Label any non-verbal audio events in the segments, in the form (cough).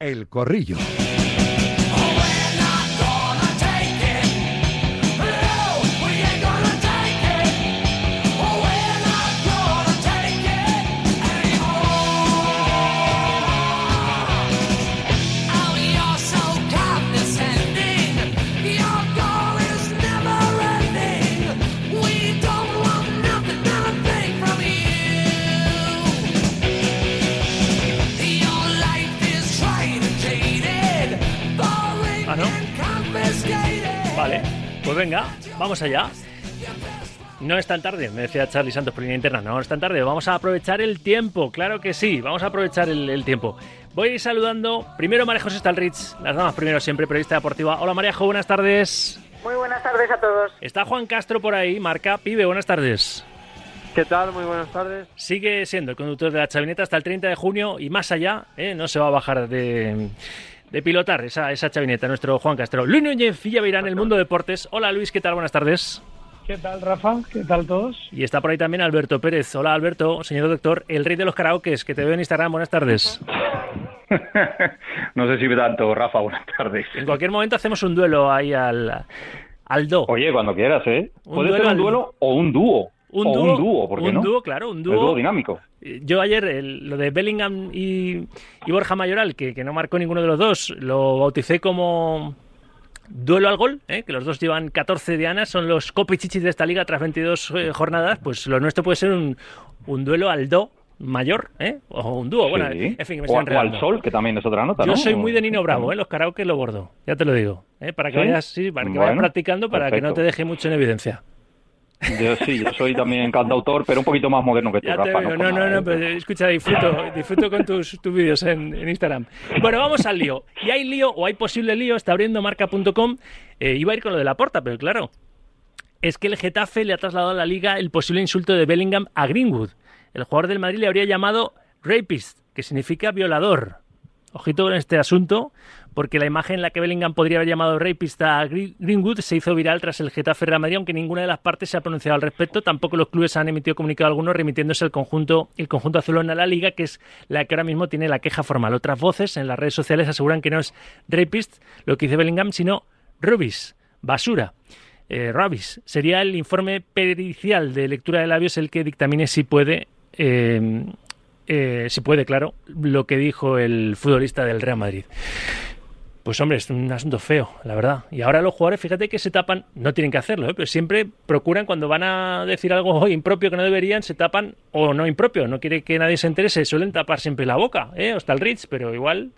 El Corrillo. Pues venga, vamos allá. No es tan tarde, me decía Charlie Santos por línea interna, no es tan tarde, vamos a aprovechar el tiempo, claro que sí, vamos a aprovechar el, el tiempo. Voy a ir saludando primero María José Stalrich, las damas primero siempre, periodista deportiva. Hola María Jo, buenas tardes. Muy buenas tardes a todos. Está Juan Castro por ahí, marca Pibe, buenas tardes. ¿Qué tal? Muy buenas tardes. Sigue siendo el conductor de la chavineta hasta el 30 de junio y más allá, ¿eh? no se va a bajar de, de pilotar esa, esa chavineta, nuestro Juan Castro. Luis Núñez Villavirán, el mundo deportes. Hola Luis, ¿qué tal? Buenas tardes. ¿Qué tal, Rafa? ¿Qué tal todos? Y está por ahí también Alberto Pérez. Hola Alberto, señor doctor, el rey de los karaokes, que te veo en Instagram. Buenas tardes. (laughs) no sé si tanto, Rafa, buenas tardes. En cualquier momento hacemos un duelo ahí al, al do. Oye, cuando quieras, ¿eh? Un Puede ser un al- duelo o un dúo. Un o dúo, un dúo, ¿por qué un no? dúo, claro, un El dúo. dinámico. Yo ayer, el- lo de Bellingham y, y Borja Mayoral, que, que no marcó ninguno de los dos, lo bauticé como duelo al gol, ¿eh? que los dos llevan 14 dianas, son los copichichis de esta liga tras 22 eh, jornadas, pues lo nuestro puede ser un, un duelo al do mayor, ¿eh? o un dúo, bueno, en fin, me o, estoy o al sol, que también es otra nota, Yo ¿no? soy muy de Nino Bravo, ¿eh? los karaoke lo bordo, ya te lo digo, ¿eh? para que ¿Sí? vayas, sí, para que vayas practicando, para que no te deje mucho en evidencia. Yo sí, yo soy también cantautor, pero un poquito más moderno que tú, Ya te Rafa. veo. No, no, nada, no, ¿eh? pero escucha, disfruto, disfruto con tus, tus vídeos en, en Instagram. Bueno, vamos al lío. Y hay lío, o hay posible lío, está abriendo marca.com. Eh, iba a ir con lo de la porta, pero claro, es que el Getafe le ha trasladado a la liga el posible insulto de Bellingham a Greenwood. El jugador del Madrid le habría llamado rapist, que significa violador. Ojito con este asunto, porque la imagen en la que Bellingham podría haber llamado rapist a Gre- Greenwood se hizo viral tras el Getafe Real Madrid, aunque ninguna de las partes se ha pronunciado al respecto. Tampoco los clubes han emitido comunicado alguno remitiéndose el conjunto, el conjunto azulón a la liga, que es la que ahora mismo tiene la queja formal. Otras voces en las redes sociales aseguran que no es rapist lo que dice Bellingham, sino rubis, basura. Eh. Sería el informe pericial de lectura de labios el que dictamine si puede eh, eh, si puede, claro, lo que dijo el futbolista del Real Madrid. Pues hombre, es un asunto feo, la verdad. Y ahora los jugadores, fíjate que se tapan, no tienen que hacerlo, ¿eh? pero siempre procuran cuando van a decir algo (laughs) impropio que no deberían, se tapan o no impropio, no quiere que nadie se entere, se suelen tapar siempre la boca, ¿eh? hasta el Ritz, pero igual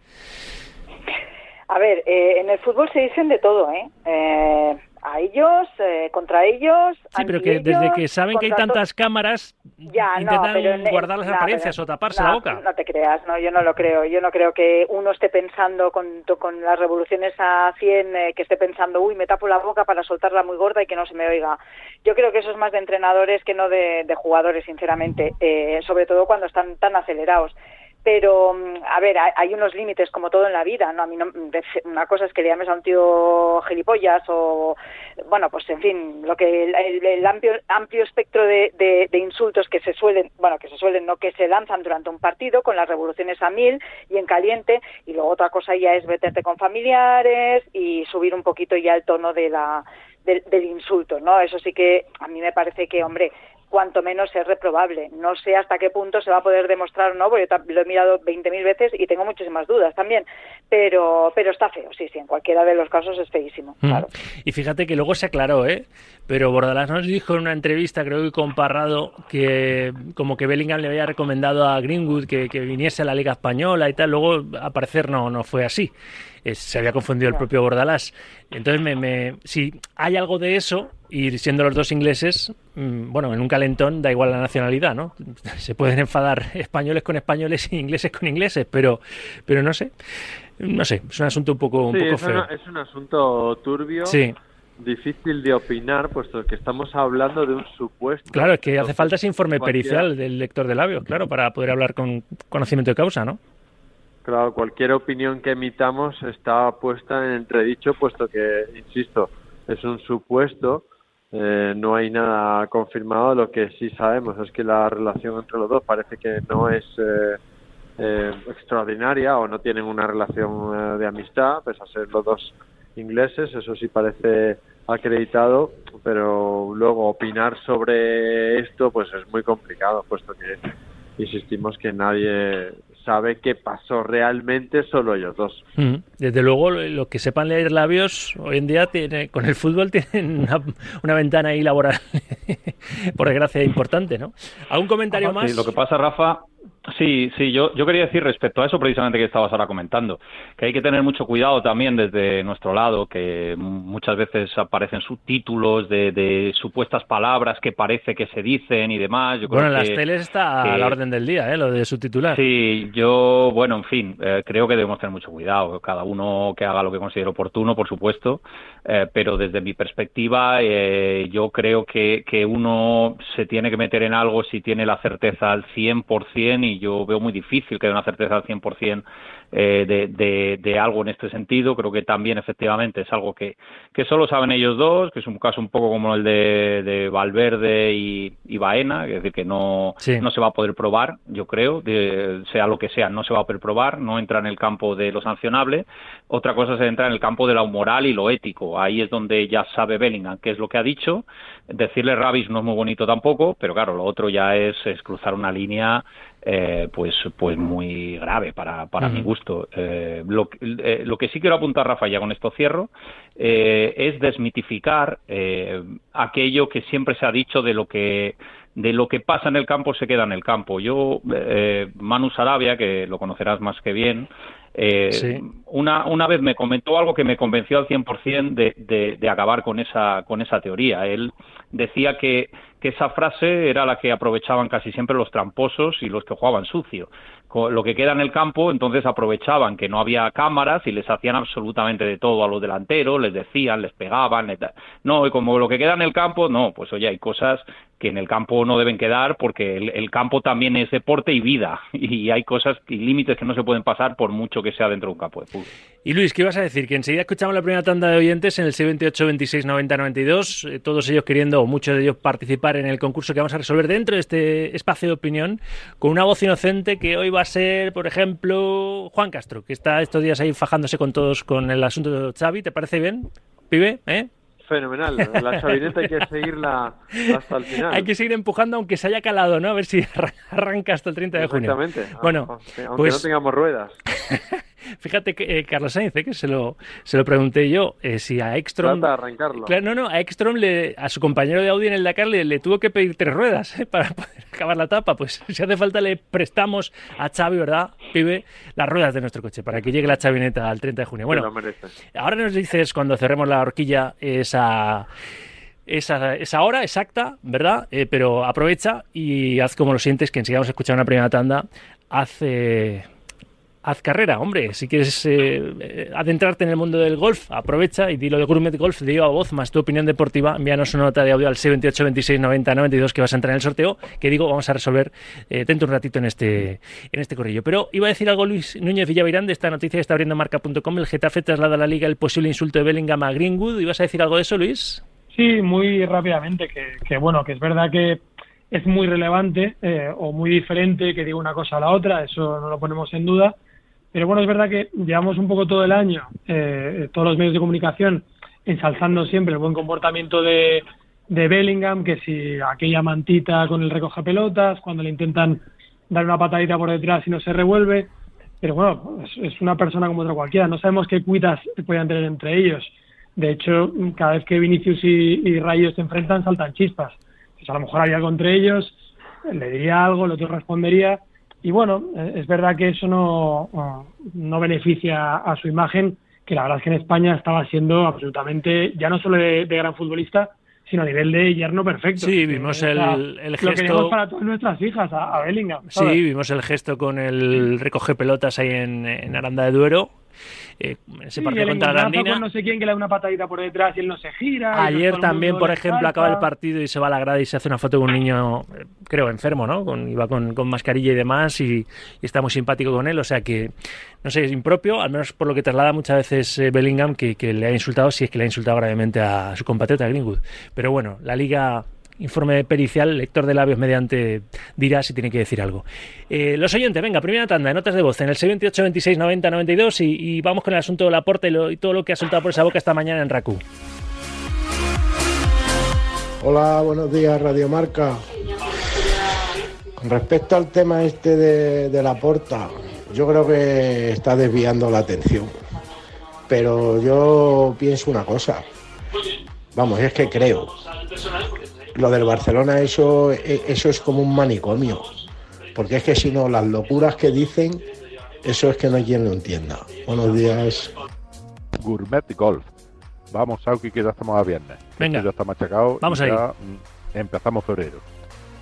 A ver, eh, en el fútbol se dicen de todo, ¿eh? Eh, a ellos, eh, contra ellos. Sí, pero que desde que saben que hay tantas cámaras, Ya, no, intentan pero en- guardar las no, apariencias o taparse la boca. No te creas, no, yo no lo creo. Yo no creo que uno esté pensando con, con las revoluciones a 100, eh, que esté pensando, uy, me tapo la boca para soltarla muy gorda y que no se me oiga. Yo creo que eso es más de entrenadores que no de, de jugadores, sinceramente, eh, sobre todo cuando están tan acelerados. Pero, mm, a ver, hay, unos límites como todo en la vida, ¿no? A mí no, de- una cosa es que le llames a un tío gilipollas o, bueno, pues en fin, lo que el amplio, amplio espectro de, de- de insultos que se suelen, bueno, que se suelen, no que se lanzan durante un partido con las revoluciones a mil y en caliente, y luego otra cosa ya es meterte con familiares y subir un poquito ya el tono de la, del, del insulto, ¿no? Eso sí que a mí me parece que, hombre, cuanto menos es reprobable. No sé hasta qué punto se va a poder demostrar o no, porque yo lo he mirado 20.000 veces y tengo muchísimas dudas también. Pero, pero está feo, sí, sí, en cualquiera de los casos es feísimo, Mm. claro. Y fíjate que luego se aclaró, ¿eh? Pero Bordalás nos dijo en una entrevista, creo que con Parrado, que como que Bellingham le había recomendado a Greenwood que, que viniese a la Liga Española y tal. Luego, a parecer, no, no fue así. Eh, se había confundido el propio Bordalás. Entonces, me, me- si hay algo de eso, y siendo los dos ingleses, mm, bueno, en un calentón da igual la nacionalidad, ¿no? (laughs) Se pueden enfadar españoles con españoles y ingleses con ingleses, pero, pero no sé. No sé, es un asunto un poco, un Sí, poco es, feo. una- es un asunto turbio, Sí. difícil de opinar, puesto que estamos hablando de un supuesto. Claro, es que hace falta ese informe cualquiera- pericial del lector de labios, claro, para poder hablar con conocimiento de causa, ¿no? Claro, cualquier opinión que emitamos está puesta en entredicho, puesto que, insisto, es un supuesto, eh, no hay nada confirmado. Lo que sí sabemos es que la relación entre los dos parece que no es eh, eh, extraordinaria o no tienen una relación eh, de amistad, pese a ser los dos ingleses, eso sí parece acreditado, pero luego opinar sobre esto pues es muy complicado, puesto que insistimos que nadie sabe qué pasó realmente solo ellos dos. Mm. Desde luego, lo que sepan leer labios hoy en día tiene, con el fútbol (laughs) tienen una, ventana ahí laboral, (laughs) por desgracia, importante, ¿no? ¿Algún comentario más? Lo que pasa, Rafa, Sí, sí, yo, yo quería decir respecto a eso precisamente que estabas ahora comentando, que hay que tener mucho cuidado también desde nuestro lado, que muchas veces aparecen subtítulos de, de supuestas palabras que parece que se dicen y demás. Yo bueno, en las teles está a la orden del día, ¿eh? lo de subtitular. Sí, yo, bueno, en fin, eh, creo que debemos tener mucho cuidado, cada uno que haga lo que considere oportuno, por supuesto, eh, pero desde mi perspectiva eh, yo creo que, que uno se tiene que meter en algo si tiene la certeza al 100% y yo veo muy difícil que haya una certeza al 100% eh, de, de, de, algo en este sentido. Creo que también efectivamente es algo que, que solo saben ellos dos, que es un caso un poco como el de, de Valverde y, y, Baena, es decir, que no, no se va a poder probar, yo creo, de, sea lo que sea, no se va a poder probar, no entra en el campo de lo sancionable. Otra cosa es entrar en el campo de lo moral y lo ético. Ahí es donde ya sabe Bellingham qué es lo que ha dicho. Decirle Ravis no es muy bonito tampoco, pero claro, lo otro ya es, es cruzar una línea eh, pues, pues muy grave para, para mi gusto. Eh, lo, eh, lo, que sí quiero apuntar, Rafa, ya con esto cierro, eh, es desmitificar eh, aquello que siempre se ha dicho de lo que de lo que pasa en el campo se queda en el campo. Yo, Manu Sarabia, que lo conocerás más que bien, una, una vez me comentó algo que me convenció al 100% de, de, de acabar con esa, con esa teoría. Él decía que, que esa frase era la que aprovechaban casi siempre los tramposos y los que jugaban sucio. Lo que queda en el campo, entonces aprovechaban que no había cámaras y les hacían absolutamente de todo a los delanteros, les decían, les pegaban, no, y como lo que queda en el campo, no, pues oye, hay cosas que en el campo no deben quedar porque el, campo también es deporte y vida (laughs) y hay cosas y límites que no se pueden pasar por mucho que sea dentro de un campo de fútbol. Y Luis, ¿qué ibas a decir? Que enseguida escuchamos la primera tanda de oyentes en el 78 26 90 92, eh, todos ellos queriendo, o muchos de ellos, participar en el concurso que vamos a resolver dentro de este espacio de opinión, con una voz inocente que hoy va a ser, por ejemplo, Juan Castro, que está estos días ahí fajándose con todos con el asunto de Xavi. ¿Te parece bien, pibe? ¿Eh? Fenomenal. La chavineta hay que seguirla hasta el final. Hay que seguir empujando aunque se haya calado, ¿no? A ver si (laughs) arranca hasta el 30 de junio. Exactamente. Bueno, aunque pues... no tengamos ruedas. (laughs) Fíjate que eh, Carlos Sainz, eh, que se lo, se lo pregunté yo, eh, si a Ekstrom... Trata de arrancarlo. Claro, no, no, a Ekstrom, le, a su compañero de Audi en el Dakar le, le tuvo que pedir tres ruedas para (laughs) poder acabar la etapa. Pues (laughs) si hace falta le prestamos a Xavi, ¿verdad, pibe? Las ruedas de nuestro coche para que llegue la chavineta al 30 de junio. Bueno, ahora nos dices cuando cerremos la horquilla esa esa, esa hora exacta, ¿verdad? Eh, pero aprovecha y haz como lo sientes, que enseguida vamos a escuchar una primera tanda. Haz, eh, haz carrera, hombre. Si quieres eh, adentrarte en el mundo del golf, aprovecha y dilo de Gourmet Golf de a voz, más tu opinión deportiva. Envíanos una nota de audio al 628 26 90 92 que vas a entrar en el sorteo, que digo, vamos a resolver eh, dentro un ratito en este, en este corrillo. Pero iba a decir algo Luis Núñez Villavirán de esta noticia que está abriendo marca.com. El Getafe traslada a la liga el posible insulto de Bellingham a Greenwood. ¿Ibas a decir algo de eso, Luis? Sí, muy rápidamente, que, que bueno, que es verdad que es muy relevante eh, o muy diferente que diga una cosa a la otra, eso no lo ponemos en duda, pero bueno, es verdad que llevamos un poco todo el año, eh, todos los medios de comunicación, ensalzando siempre el buen comportamiento de, de Bellingham, que si aquella mantita con el recoge pelotas, cuando le intentan dar una patadita por detrás y no se revuelve, pero bueno, es, es una persona como otra cualquiera, no sabemos qué cuitas puedan tener entre ellos. De hecho, cada vez que Vinicius y, y Rayos se enfrentan, saltan chispas. Pues a lo mejor había algo entre ellos, le diría algo, el otro respondería. Y bueno, es verdad que eso no, no beneficia a su imagen, que la verdad es que en España estaba siendo absolutamente, ya no solo de, de gran futbolista, sino a nivel de yerno perfecto. Sí, vimos el, el gesto. Lo para todas nuestras hijas, a, a Bellingham. ¿sabes? Sí, vimos el gesto con el recoge pelotas ahí en, en Aranda de Duero. Eh, ese Sí, partido el contra la encontronazo Andina. con no sé quién que le da una patadita por detrás y él no se gira. Ayer también, por ejemplo, acaba el partido y se va a la grada y se hace una foto con un niño, eh, creo, enfermo, ¿no? Con, iba con, con mascarilla y demás y, y está muy simpático con él. O sea que, no sé, es impropio, al menos por lo que traslada muchas veces eh, Bellingham, que, que le ha insultado, si es que le ha insultado gravemente a su compatriota Greenwood. Pero bueno, la liga informe pericial, lector de labios mediante, dirá si tiene que decir algo. Eh, los oyentes, venga, primera tanda, notas de voz en el 628 26 90 92 y, vamos con el asunto de la porta y, y todo lo que ha soltado por esa boca esta mañana en RACU. Hola, buenos días, Radio Marca. Con respecto al tema este de, la porta, yo creo que está desviando la atención. Pero yo pienso una cosa. Vamos, es que creo. Lo del Barcelona, eso, e, eso es como un manicomio. Porque es que si no, las locuras que dicen, eso es que no hay quien lo entienda. Buenos días. Gourmet Golf. Vamos, Sauki, que ya estamos a viernes. Venga. ya está machacado. Vamos ya mm, empezamos febrero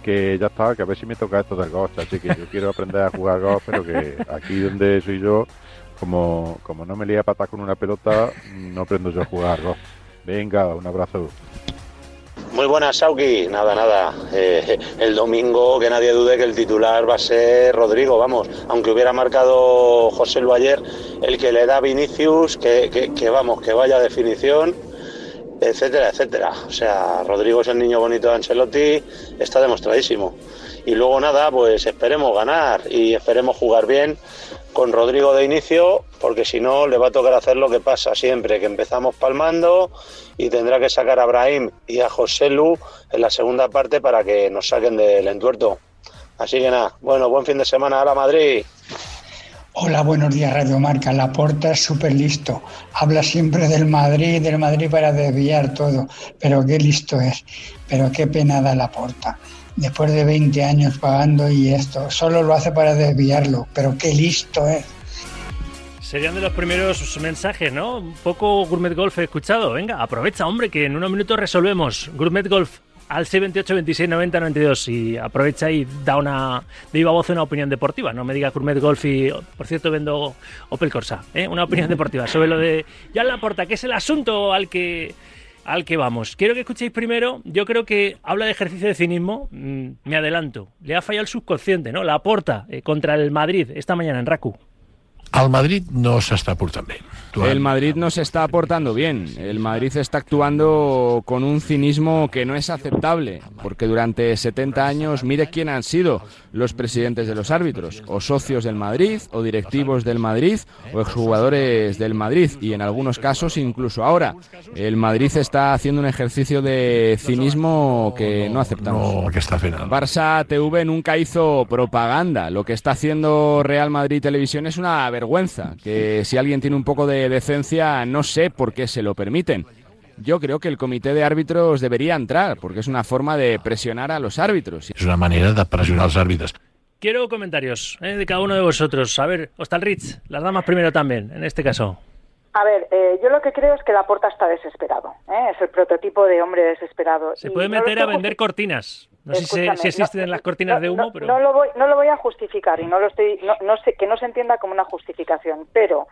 que ya está, que a ver si me toca esto del golf, así que yo (laughs) quiero aprender a jugar golf, pero que aquí donde soy yo, como, como no me lía patas con una pelota, no aprendo yo a jugar golf. Venga, un abrazo. Muy buenas, Sauki. Nada, nada. Eh, el domingo, que nadie dude que el titular va a ser Rodrigo, vamos. Aunque hubiera marcado José Lu ayer, el que le da Vinicius, que, que, que vamos, que vaya definición etcétera, etcétera. O sea, Rodrigo es el niño bonito de Ancelotti, está demostradísimo. Y luego nada, pues esperemos ganar y esperemos jugar bien con Rodrigo de inicio, porque si no le va a tocar hacer lo que pasa siempre, que empezamos palmando y tendrá que sacar a Brahim y a José Lu en la segunda parte para que nos saquen del entuerto. Así que nada, bueno, buen fin de semana a la Madrid. Hola, buenos días, Radio Marca. La Porta es súper listo. Habla siempre del Madrid, del Madrid para desviar todo. Pero qué listo es. Pero qué pena da la Porta. Después de 20 años pagando y esto, solo lo hace para desviarlo. Pero qué listo es. Serían de los primeros mensajes, ¿no? Un poco Gourmet Golf he escuchado. Venga, aprovecha, hombre, que en unos minutos resolvemos. Gourmet Golf al 628 26 90 92 y aprovecha y da una de viva voz una opinión deportiva. No me diga Gourmet Golf y, por cierto, vendo Opel Corsa. ¿eh? Una opinión deportiva sobre lo de la Laporta, que es el asunto al que al que vamos. Quiero que escuchéis primero, yo creo que habla de ejercicio de cinismo, mm, me adelanto, le ha fallado el subconsciente, ¿no? La porta eh, contra el Madrid esta mañana en Raku. Al Madrid no se está portando bien. El Madrid no se está aportando bien. El Madrid está actuando con un cinismo que no es aceptable, porque durante 70 años mire quién han sido los presidentes de los árbitros, o socios del Madrid, o directivos del Madrid, o exjugadores del Madrid, y en algunos casos incluso ahora. El Madrid está haciendo un ejercicio de cinismo que no aceptamos. que está Barça TV nunca hizo propaganda. Lo que está haciendo Real Madrid Televisión es una vergüenza, que si alguien tiene un poco de decencia, no sé por qué se lo permiten. Yo creo que el comité de árbitros debería entrar, porque es una forma de presionar a los árbitros. Es una manera de presionar a los árbitros. Quiero comentarios ¿eh? de cada uno de vosotros. A ver, Rich, las damas primero también, en este caso. A ver, eh, yo lo que creo es que la porta está desesperado. ¿eh? Es el prototipo de hombre desesperado. Se puede meter a vender cortinas. No sé si, existen las cortinas de humo, pero... No lo, voy, no lo voy a justificar y no lo estoy... No, sé, que no se entienda como una justificación, pero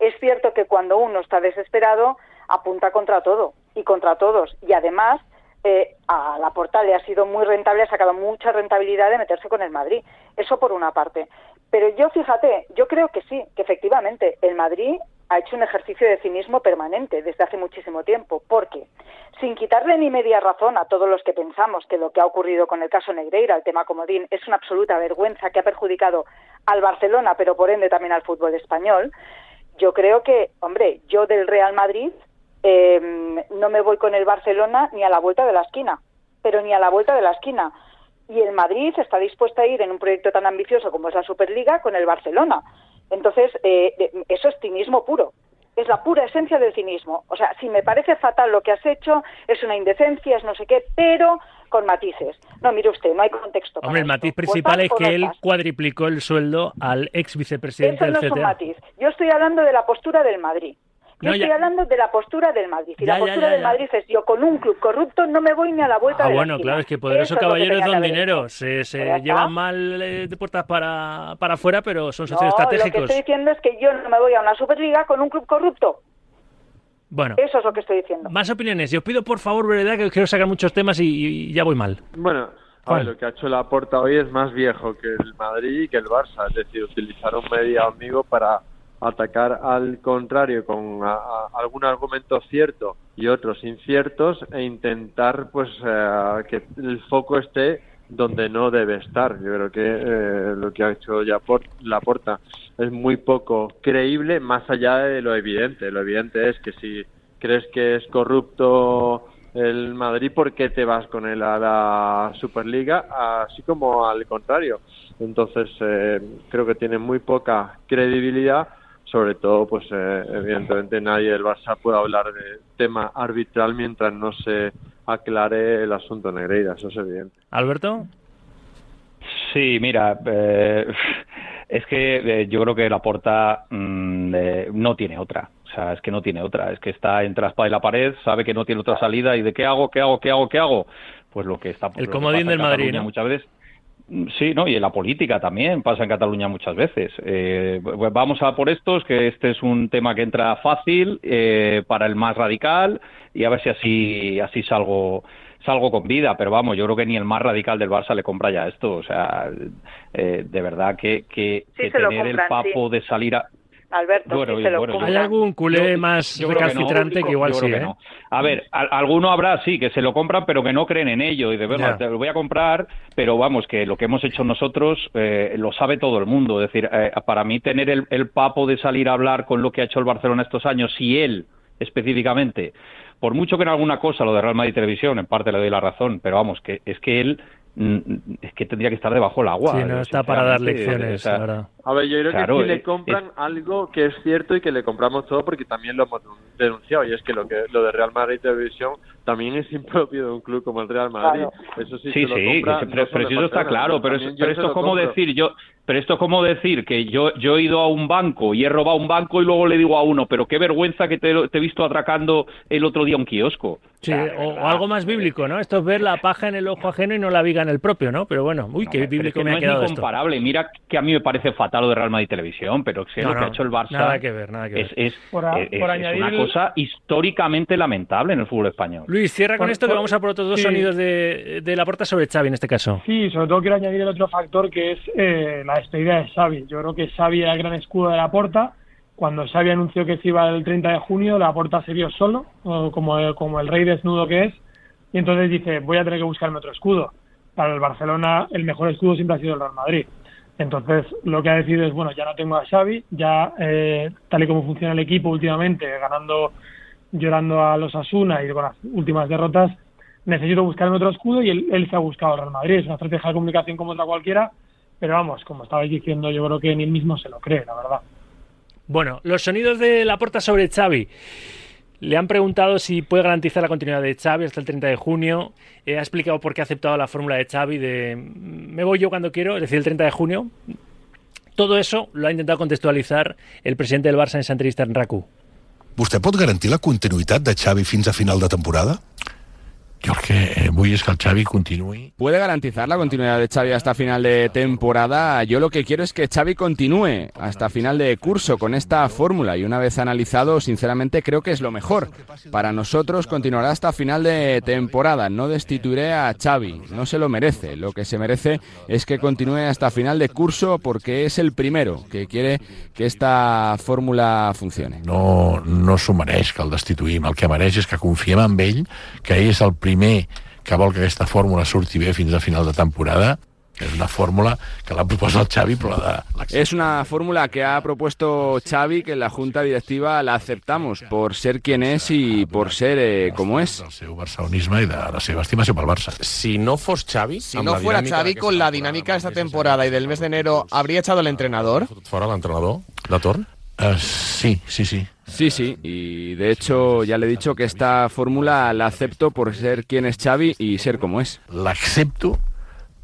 es cierto que cuando uno está desesperado apunta contra todo y contra todos. Y además eh, a la Porta le ha sido muy rentable, ha sacado mucha rentabilidad de meterse con el Madrid. Eso por una parte. Pero yo, fíjate, yo creo que sí, que efectivamente el Madrid ha hecho un ejercicio de cinismo permanente desde hace muchísimo tiempo. Porque, sin quitarle ni media razón a todos los que pensamos que lo que ha ocurrido con el caso Negreira, el tema Comodín, es una absoluta vergüenza que ha perjudicado al Barcelona, pero por ende también al fútbol español, yo creo que, hombre, yo del Real Madrid eh, no me voy con el Barcelona ni a la vuelta de la esquina, pero ni a la vuelta de la esquina. Y el Madrid está dispuesto a ir en un proyecto tan ambicioso como es la Superliga con el Barcelona. Entonces, eh, eso es cinismo puro. Es la pura esencia del cinismo. O sea, si me parece fatal lo que has hecho, es una indecencia, es no sé qué, pero con matices. No, mire usted, no hay contexto. Hombre, el matiz principal es que él cuadriplicó el sueldo al ex vicepresidente Eso no es un matiz. Yo estoy hablando de la postura del Madrid. Yo estoy hablando de la postura del Madrid. Y la postura del Madrid es yo con un club corrupto no me voy ni a la vuelta ah, de la bueno, claro, es que poderosos caballeros don dinero. Se, pues llevan mal eh, de puertas para, para afuera, pero son socios estratégicos. Lo que estoy diciendo es que yo no me voy a una Superliga con un club corrupto. Bueno. Eso es lo que estoy diciendo. Más opiniones. Y os pido, por favor, verdad, que quiero sacar muchos temas y, ya voy mal. Bueno, lo que ha hecho la Porta hoy es más viejo que el Madrid y que el Barça. Es decir, utilizaron media amigo para atacar al contrario con algún argumento cierto y otros inciertos e intentar pues eh, que el foco esté donde no debe estar. Yo creo que eh, lo que ha hecho ya por Laporta es muy poco creíble más allá de lo evidente. Lo evidente es que si crees que es corrupto el Madrid, ¿por qué te vas con él a la Superliga? Así como al contrario. Entonces, eh, creo que tiene muy poca credibilidad. Sobre todo, pues eh, evidentemente nadie del Barça puede hablar de tema arbitral mientras no se aclare el asunto Negreira, eso es evidente. Alberto. Sí, mira, eh, (laughs) es que yo creo que la porta mm, no tiene otra. O sea, es que no tiene otra. Es que está entre la espada y la pared, sabe que no tiene otra salida y de qué hago, qué hago, qué hago, qué hago. Pues lo que está. El comodín del Madrid, ¿no? Muchas veces. Sí, no, y en la política también pasa en Cataluña muchas veces. Eh, pues vamos a por estos, que este es un tema que entra fácil eh, para el más radical y a ver si así así salgo salgo con vida, pero vamos, yo creo que ni el más radical del Barça le compra ya esto, o sea, eh, de verdad que, que, tener el papo de salir a Alberto, ¿Hay algún culé más recalcitrante que, igual sí, ¿eh? A ver, alguno habrá, sí, que se lo compran, pero que no creen en ello. Y de verdad, te lo voy a comprar, pero vamos, que lo que hemos hecho nosotros eh, lo sabe todo el mundo. Es decir, eh, para mí tener el, el papo de salir a hablar con lo que ha hecho el Barcelona estos años, si él específicamente por mucho que en alguna cosa lo de Real Madrid Televisión, en parte le doy la razón, pero vamos, que es que él es que tendría que estar debajo del agua. Sí, no está para dar lecciones. a ver, yo creo que si le compran algo que es cierto y que le compramos todo porque también lo hemos denunciado y es que lo que lo de Real Madrid Televisión también es (laughs) impropio de un club como el Real Madrid. Eso sí, sí, sí pero, eso está claro. Pero, pero esto es como decir yo, pero esto es como decir que yo, yo he ido a un banco y he robado un banco y luego le digo a uno, pero qué vergüenza que te, he visto atracando el otro día un kiosco. Sí, o, algo más bíblico, ¿no? Esto es ver la paja en el ojo ajeno y no la viga en el propio, ¿no? Pero bueno, uy, qué bíblico me ha quedado es incomparable. Mira que a mí me parece fatal lo de Real Madrid Televisión, pero sé lo que ha hecho el Barça. Nada que ver, nada que ver. Es, una cosa históricamente lamentable en el fútbol español. Luis, cierra con esto que vamos a por otros dos sonidos de, de la puerta sobre Xavi en este caso. Sí, sobre todo quiero añadir el otro factor que es eh, la despedida de Xavi. Yo creo que Xavi era el gran escudo de la Porta. Cuando Xavi anunció que se iba el 30 de junio, la Porta se vio solo, como, como el rey desnudo que es, y entonces dice, voy a tener que buscarme otro escudo. Para el Barcelona, el mejor escudo siempre ha sido el Real Madrid. Entonces, lo que ha decidido es, bueno, ya no tengo a Xavi, ya eh, tal y como funciona el equipo últimamente, ganando, llorando a los Asuna y con las últimas derrotas, necesito buscarme otro escudo y él, él se ha buscado al Real Madrid. Es una estrategia de comunicación como otra cualquiera, pero vamos, como estabais diciendo, yo creo que ni él mismo se lo cree, la verdad. Bueno, los sonidos de la puerta sobre Xavi. Le han preguntado si puede garantizar la continuidad de Xavi hasta el 30 de junio. Eh, ha explicado por qué ha aceptado la fórmula de Xavi de me voy yo cuando quiero, es decir, el 30 de junio. Todo eso lo ha intentado contextualizar el presidente del Barça en esa entrevista en RACU. ¿Usted puede garantizar la continuidad de Xavi fins a final de temporada? Que vull és que el Xavi continuï. ¿Puede garantizar la continuidad de Xavi hasta final de temporada? Yo lo que quiero es que Xavi continúe hasta final de curso con esta fórmula y una vez analizado, sinceramente creo que es lo mejor. Para nosotros continuará hasta final de temporada. No destituiré a Xavi, no se lo merece. Lo que se merece es que continúe hasta final de curso porque es el primero que quiere que esta fórmula funcione. No, no s'ho mereix que el destituïm. El que mereix és que confiem en ell, que és el primer que vol que aquesta fórmula surti bé fins a final de temporada es una fórmula que la propuesto el Xavi, pero la Es una fórmula que ha propuesto Xavi, que en la Junta Directiva la aceptamos por ser quien es y por ser eh, como es. El seu barcelonisme y de la seva estimació pel Barça. Si no fos Xavi... Si no fuera Xavi, con la dinámica de esta temporada y del mes de enero, ¿habría echado el entrenador? ¿Fuera el entrenador de torn? Uh, sí, sí, sí. Sí, sí, y de hecho ya le he dicho que esta fórmula la acepto por ser quien es Xavi y ser como es. La acepto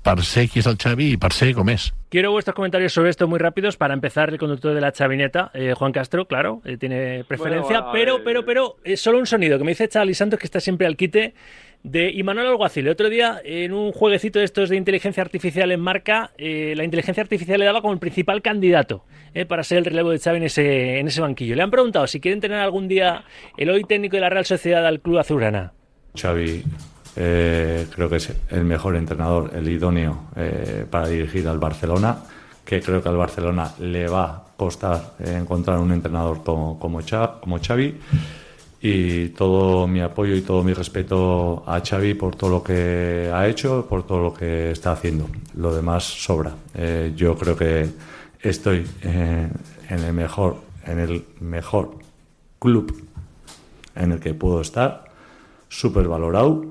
per ser qui és el Xavi i per ser com és. Quiero vuestros comentarios sobre esto muy rápidos. Para empezar, el conductor de la chavineta, eh, Juan Castro, claro, eh, tiene preferencia, bueno, pero, pero, pero, es solo un sonido que me dice Charlie Santos que está siempre al quite de Imanol Alguacil. El otro día, en un jueguecito de estos de inteligencia artificial en marca, eh, la inteligencia artificial le daba como el principal candidato eh, para ser el relevo de Xavi en ese, en ese banquillo. Le han preguntado si quieren tener algún día el hoy técnico de la Real Sociedad al Club Azulgrana. Xavi eh, creo que es el mejor entrenador, el idóneo para dirigir al Barcelona, que creo que al Barcelona le va costar encontrar un entrenador como, como Xavi y todo mi apoyo y todo mi respeto a Xavi por todo lo que ha hecho, por todo lo que está haciendo. Lo demás sobra. Eh, yo creo que estoy eh, en el mejor, en el mejor club en el que puedo estar, súper valorado.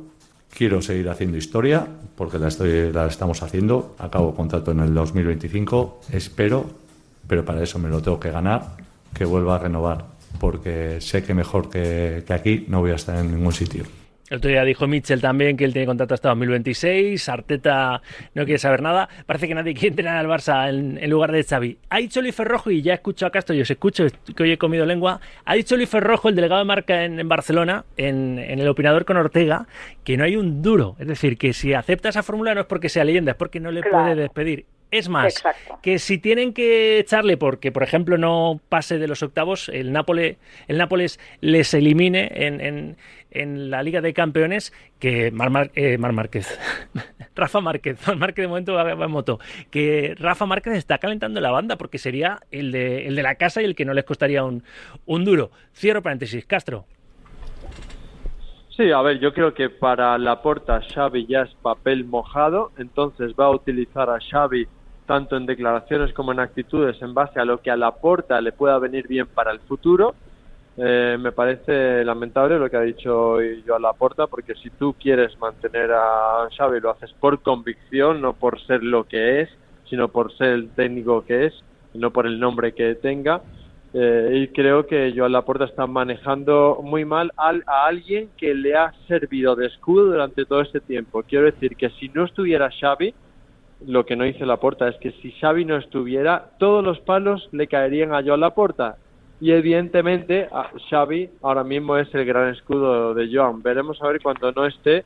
Quiero seguir haciendo historia porque la, estoy, la estamos haciendo. Acabo contrato en el 2025, espero, pero para eso me lo tengo que ganar, que vuelva a renovar, porque sé que mejor que, que aquí no voy a estar en ningún sitio. El otro día dijo Mitchell también que él tiene contrato hasta 2026. Arteta no quiere saber nada. Parece que nadie (laughs) quiere entrenar al Barça en, en lugar de Xavi. Ha dicho Luis Ferrojo, y ya escucho a Castro, yo os escucho, que hoy he comido lengua. Ha dicho Luis Ferrojo, el delegado de marca en, en Barcelona, en, en el opinador con Ortega, que no hay un duro. Es decir, que si acepta esa fórmula no es porque sea leyenda, es porque no le Claro. puede despedir. Es más, Exacto. que si tienen que echarle porque, por ejemplo, no pase de los octavos, el Nápoles, el Nápoles les elimine en, en- en la Liga de Campeones, que Mar, Mar- eh, Mar Márquez, (laughs) Rafa Márquez, Mar Márquez de momento va, va en moto, que Rafa Márquez está calentando la banda porque sería el de, el de la casa y el que no les costaría un, un duro. Cierro paréntesis, Castro. Sí, a ver, yo creo que para Laporta Xavi ya es papel mojado, entonces va a utilizar a Xavi tanto en declaraciones como en actitudes en base a lo que a Laporta le pueda venir bien para el futuro. Eh, me parece lamentable lo que ha dicho yo a Laporta, porque si tú quieres mantener a Xavi lo haces por convicción, no por ser lo que es, sino por ser el técnico que es, no por el nombre que tenga. Eh, y creo que Joan Laporta está manejando muy mal al- a alguien que le ha servido de escudo durante todo este tiempo. Quiero decir que si no estuviera Xavi, lo que no dice Laporta es que si Xavi no estuviera, todos los palos le caerían a Joan Laporta. Y evidentemente Xavi ahora mismo es el gran escudo de Joan. Veremos a ver cuando no esté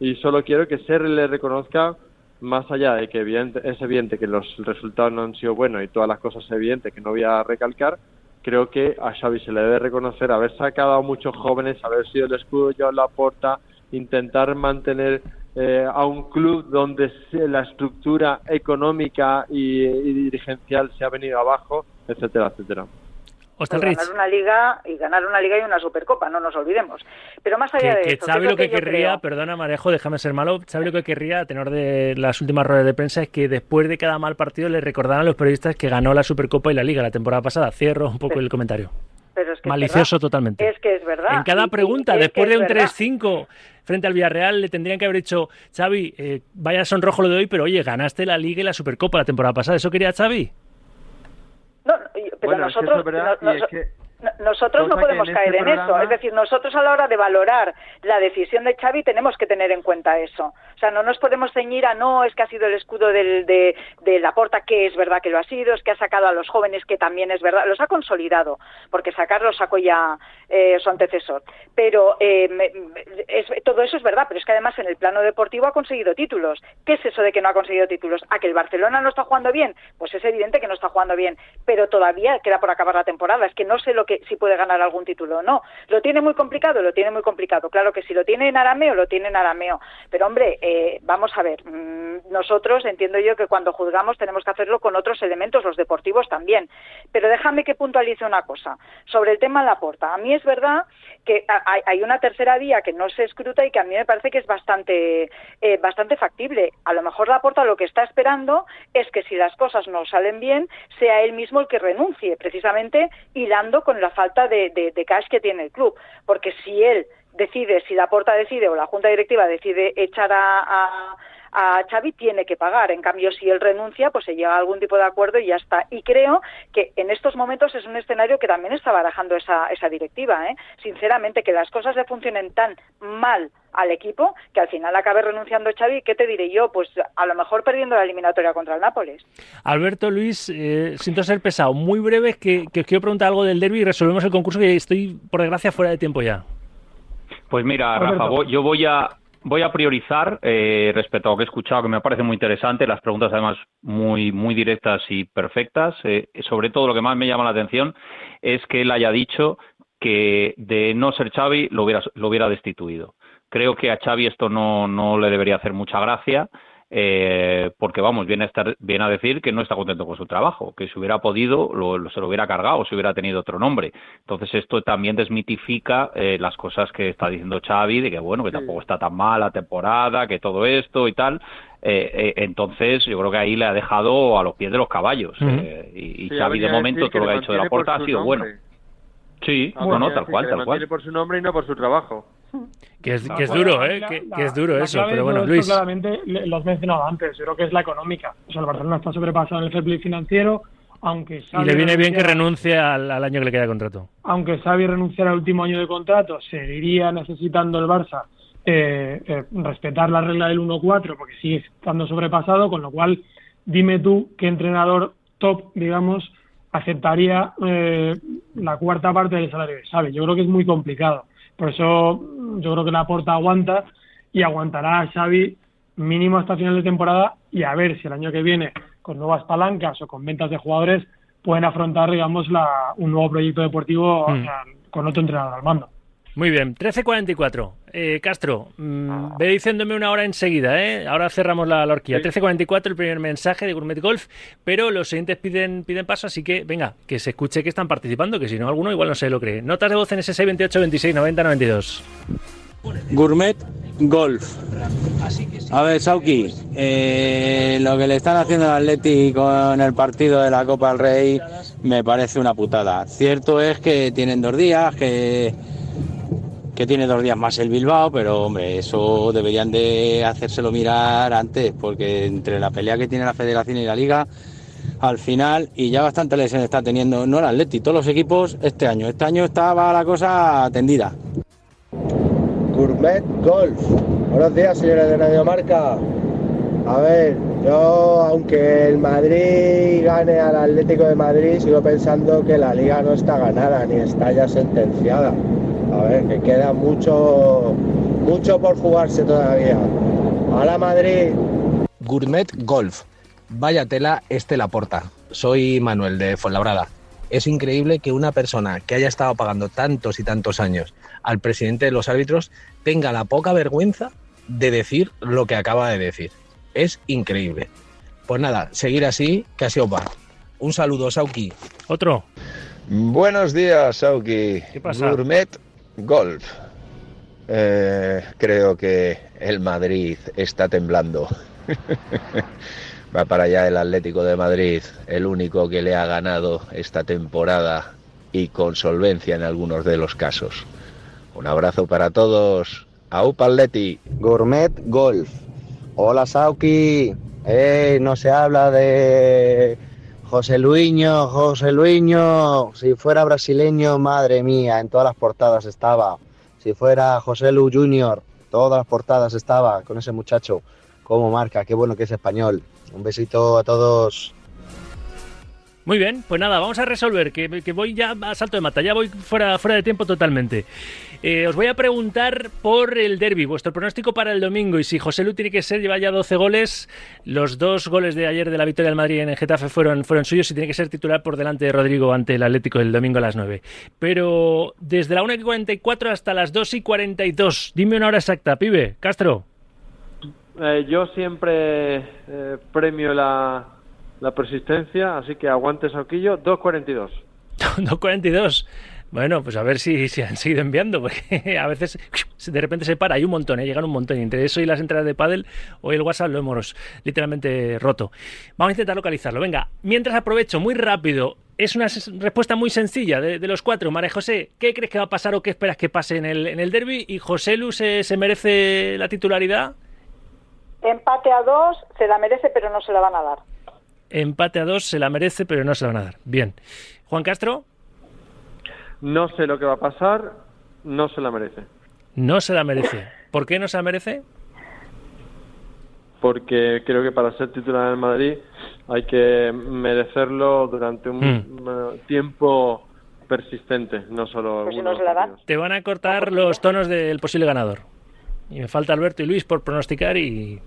y solo quiero que se le reconozca más allá de que es evidente que los resultados no han sido buenos y todas las cosas evidentes que no voy a recalcar, creo que a Xavi se le debe reconocer haber sacado a muchos jóvenes, haber sido el escudo de Joan Laporta, intentar mantener eh, a un club donde se- la estructura económica y, y dirigencial se ha venido abajo, etcétera, etcétera. Ganar una liga y ganar una liga y una supercopa, no nos olvidemos. Pero más allá Que, de que eso, Xavi ¿qué es lo que querría, creo? perdona Marejo, déjame ser malo, Xavi lo que querría, a tenor de las últimas ruedas de prensa, es que después de cada mal partido le recordaran a los periodistas que ganó la Supercopa y la Liga la temporada pasada. Cierro un poco el comentario. Pero es que es Malicioso totalmente. Es que es verdad. En cada Y- y pregunta, después de un verdad. 3-5 frente al Villarreal, le tendrían que haber dicho, Xavi, eh, vaya sonrojo lo de hoy, pero oye, ganaste la Liga y la Supercopa la temporada pasada. ¿Eso quería Xavi? No, pero Bueno, es que nosotros, eso es verdad no- y es noso- que- no- nosotros no cosa podemos en caer este en eso. Es decir, nosotros a la hora de valorar la decisión de Xavi tenemos que tener en cuenta eso. O sea, no nos podemos ceñir a no, es que ha sido el escudo del, de, de Laporta, que es verdad que lo ha sido, es que ha sacado a los jóvenes, que también es verdad, los ha consolidado, porque sacarlo sacó ya eh, su antecesor. Pero eh, es- todo eso es verdad, pero es que además en el plano deportivo ha conseguido títulos. ¿Qué es eso de que no ha conseguido títulos? ¿A que el Barcelona no está jugando bien? Pues es evidente que no está jugando bien, pero todavía queda por acabar la temporada. Es que no sé lo que si puede ganar algún título o no. ¿Lo tiene muy complicado? Lo tiene muy complicado. Claro que si lo tiene en arameo, lo tiene en arameo. Pero hombre, eh, vamos a ver, mm, nosotros entiendo yo que cuando juzgamos tenemos que hacerlo con otros elementos, los deportivos también. Pero déjame que puntualice una cosa sobre el tema Laporta. A mí es verdad que hay, una tercera vía que no se escruta y que a mí me parece que es bastante, eh, bastante factible. A lo mejor Laporta lo que está esperando es que si las cosas no salen bien, sea él mismo el que renuncie, precisamente hilando con la falta de, de- cash que tiene el club. Porque si él decide, si Laporta decide o la Junta Directiva decide echar a, a a Xavi tiene que pagar. En cambio, si él renuncia, pues se llega a algún tipo de acuerdo y ya está. Y creo que en estos momentos es un escenario que también está barajando esa, esa directiva. ¿eh? Sinceramente, que las cosas le funcionen tan mal al equipo que al final acabe renunciando Xavi. ¿Qué te diré yo? Pues a lo mejor perdiendo la eliminatoria contra el Nápoles. Alberto, Luis, eh, siento ser pesado. Muy breve, es que, que os quiero preguntar algo del derby y resolvemos el concurso que estoy, por desgracia, fuera de tiempo ya. Pues mira, Alberto. Rafa, voy- yo voy a voy a priorizar eh, respecto a lo que he escuchado, que me parece muy interesante, las preguntas además muy muy directas y perfectas. Eh, sobre todo lo que más me llama la atención es que él haya dicho que de no ser Xavi lo hubiera lo hubiera destituido. Creo que a Xavi esto no no le debería hacer mucha gracia. Eh, porque vamos, viene a, estar, viene a decir que no está contento con su trabajo, que si hubiera podido lo, lo- se lo hubiera cargado, si hubiera tenido otro nombre. Entonces esto también desmitifica eh, las cosas que está diciendo Xavi, de que bueno, que tampoco está tan mal la temporada, que todo esto y tal. Eh, eh, entonces yo creo que ahí le ha dejado a los pies de los caballos. Eh, y y Sí, Xavi de momento todo lo que ha le dicho de la porta ha sido bueno. Sí, Ha no, no, tal cual, tal cual. por su nombre y no por su trabajo. Que es, que duro, la- ¿eh? la- Que, es duro eso, pero bueno, esto, Luis. Claramente lo has mencionado antes, yo creo que es la económica. O sea, el Barcelona está sobrepasado en el fair play financiero, aunque Y Xavi le viene bien que renuncie al, al año que le queda de contrato. aunque Xavi renunciara al último año de contrato, seguiría necesitando el Barça eh, eh, respetar la regla del 1-4 porque sigue estando sobrepasado, con lo cual dime tú qué entrenador top, digamos, aceptaría eh, la cuarta parte del salario de Xavi. Yo creo que es muy complicado. Por eso mm, yo creo que la porta aguanta y aguantará a Xavi mínimo hasta final de temporada y a ver si el año que viene con nuevas palancas o con ventas de jugadores pueden afrontar, digamos, la, un nuevo proyecto deportivo Mm. o sea, con otro entrenador al mando. Muy bien, 13.44. Eh, Castro, mm, ve diciéndome una hora enseguida, ¿eh? Ahora cerramos la, la horquilla. 13.44, el primer mensaje de Gourmet Golf, pero los siguientes piden, piden paso, así que venga, que se escuche que están participando, que si no, alguno igual no se lo cree. Notas de voz en ese 28 26 90 92. Gourmet Golf. A ver, Sauki, eh, lo que le están haciendo al Atleti con el partido de la Copa del Rey me parece una putada. Cierto es que tienen dos días, que, que tiene dos días más el Bilbao, pero hombre, eso deberían de hacérselo mirar antes, porque entre la pelea que tiene la Federación y la Liga, al final, y ya bastante lesión está teniendo, no el Atleti, todos los equipos este año. Este año estaba la cosa tendida. Gourmet Golf. Buenos días, señores de Radio Marca. A ver, yo, aunque el Madrid gane al Atlético de Madrid, sigo pensando que la liga no está ganada ni está ya sentenciada. A ver, que queda mucho, mucho por jugarse todavía. ¡Hala Madrid! Gourmet Golf. Vaya tela este la porta. Soy Manuel de Fuenlabrada. Es increíble que una persona que haya estado pagando tantos y tantos años al presidente de los árbitros tenga la poca vergüenza de decir lo que acaba de decir. Es increíble. Pues nada, seguir así, que así os va. Un saludo, Sauki. Otro. Buenos días, Sauki. pasa? Gourmet Golf. Eh, creo que el Madrid está temblando. (laughs) Va para allá el Atlético de Madrid, el único que le ha ganado esta temporada y con solvencia en algunos de los casos. Un abrazo para todos. Aupa Atleti. Gourmet Golf. Hola Sauki. No se habla de José Luiño, José Luiño. Si fuera brasileño, madre mía, en todas las portadas estaba. Si fuera José Lu Junior, todas las portadas estaba con ese muchacho. Como marca, qué bueno que es español. Un besito a todos. Muy bien, pues nada, vamos a resolver, que, voy ya a salto de mata, ya voy fuera, fuera de tiempo totalmente. Eh, os voy a preguntar por el derby, vuestro pronóstico para el domingo, y si José Lu tiene que ser, lleva ya 12 goles, los dos goles de ayer de la victoria del Madrid en el Getafe fueron, fueron suyos, y tiene que ser titular por delante de Rodrigo ante el Atlético el domingo a las 9. Pero desde la 1 y 44 hasta las 2 y 42, dime una hora exacta, pibe, Castro. Eh, yo siempre eh, premio la, la persistencia, así que aguante Sauquillo, 2.42. 2.42. (laughs) Bueno, pues a ver si, si han seguido enviando, porque (laughs) a veces (laughs) de repente se para, hay un montón, ¿eh? llegan un montón. Y entre eso y las entradas de pádel, hoy el WhatsApp lo hemos literalmente roto. Vamos a intentar localizarlo. Venga, mientras aprovecho muy rápido, es una respuesta muy sencilla de, de los cuatro. María José, ¿qué crees que va a pasar o qué esperas que pase en el, en el derby? ¿Y José Lu se, se merece la titularidad? Empate a dos, se la merece, pero no se la van a dar. Empate a dos, se la merece, pero no se la van a dar. Bien. Juan Castro, No sé lo que va a pasar, no se la merece. no se la merece. ¿Por qué no se la merece? Porque creo que para ser titular en Madrid hay que merecerlo durante un Mm. tiempo persistente, no solo Pues si no se la. Te van a cortar los tonos del posible ganador. Y me falta Alberto y Luis por pronosticar y,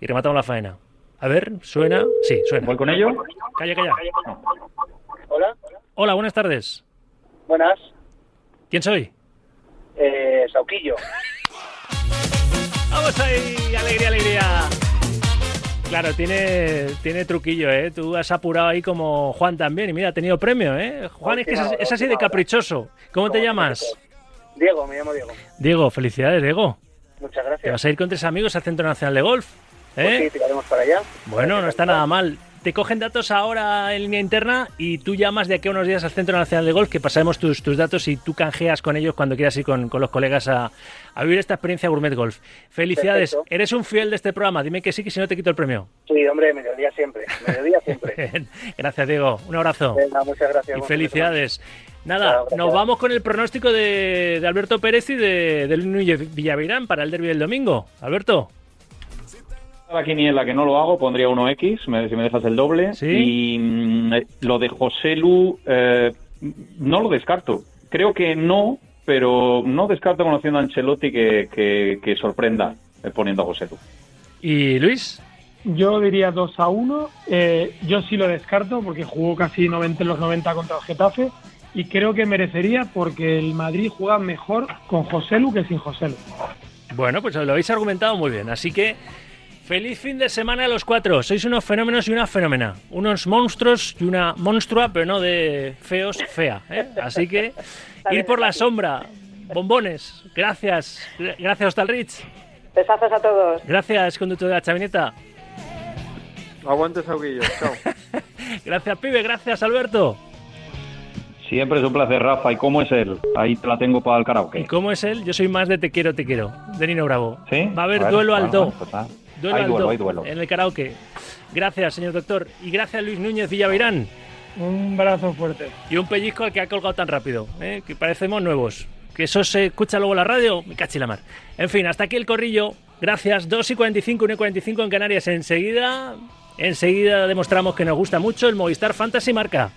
y rematamos la faena. A ver, ¿suena? Sí, suena. ¿Voy con ello? Calla, calla. Hola, Hola, buenas tardes. buenas. ¿Quién soy? Eh, Sauquillo. (laughs) Vamos ahí, alegría, alegría. Claro, tiene, tiene truquillo, ¿eh? Tú has apurado ahí como Juan también. Y mira, ha tenido premio, ¿eh? Juan es que es, es así de caprichoso. ¿Cómo te llamas? Diego, me llamo Diego. Diego, felicidades, Diego. Muchas Te gracias. vas a ir con tres amigos al Centro Nacional de Golf. Pues ¿eh? sí, tiraremos para allá. Bueno, no está nada mal. Te cogen datos ahora en línea interna y tú llamas de aquí a unos días al Centro Nacional de Golf, que pasaremos tus, tus datos y tú canjeas con ellos cuando quieras ir con, con los colegas a, a vivir esta experiencia Gourmet Golf. Felicidades, Perfecto. eres un fiel de este programa. Dime que sí, que si no te quito el premio. Sí, hombre, mediodía siempre. Mediodía siempre. (laughs) Gracias, Diego. Un abrazo. Venga, muchas gracias. Y felicidades. Nada, nos vamos con el pronóstico de, de Alberto Pérez y de, de Luis Núñez Villavirán para el derby del domingo. Alberto. La quiniela que no lo hago, pondría 1X, me- si me dejas el doble. Y mm, eh, lo de José Lu, eh, no lo descarto. Creo que no, pero no descarto conociendo a Ancelotti que, que, que sorprenda eh, poniendo a José Lu. ¿Y Luis? Yo diría 2 a 1. Eh, yo sí lo descarto porque jugó casi 90 en los 90 contra el Getafe y creo que merecería porque el Madrid juega mejor con José Lu que sin José Lu. Bueno, pues lo habéis argumentado muy bien. Así que feliz fin de semana a los cuatro. Sois unos fenómenos y una fenómena. Unos monstruos y una monstrua, pero no de feos, fea. ¿eh? Así que ir por la sombra. Bombones. Gracias. Gracias, Hostal Rich. Besazos a todos. Gracias, conductor de la chavineta. Aguante, Sauguillo. Chao. (laughs) Gracias, pibe. Gracias, Alberto. Siempre es un placer, Rafa. ¿Y cómo es él? Ahí te la tengo para el karaoke. ¿Y cómo es él? Yo soy más de Te quiero, te quiero, de Nino Bravo. ¿Sí? Va a haber Bueno, duelo al bueno, do. pues nada. Duelo Hay duelo, hay duelo. en el karaoke. Gracias, señor doctor. Y gracias, Luis Núñez Villavirán. Un brazo fuerte. Y un pellizco al que ha colgado tan rápido, ¿eh? que parecemos nuevos. Que eso se escucha luego en la radio, me cachi la mar. En fin, hasta aquí el corrillo. Gracias, 2 y 45, 1 y 45 en Canarias. Enseguida, enseguida demostramos que nos gusta mucho el Movistar Fantasy Marca.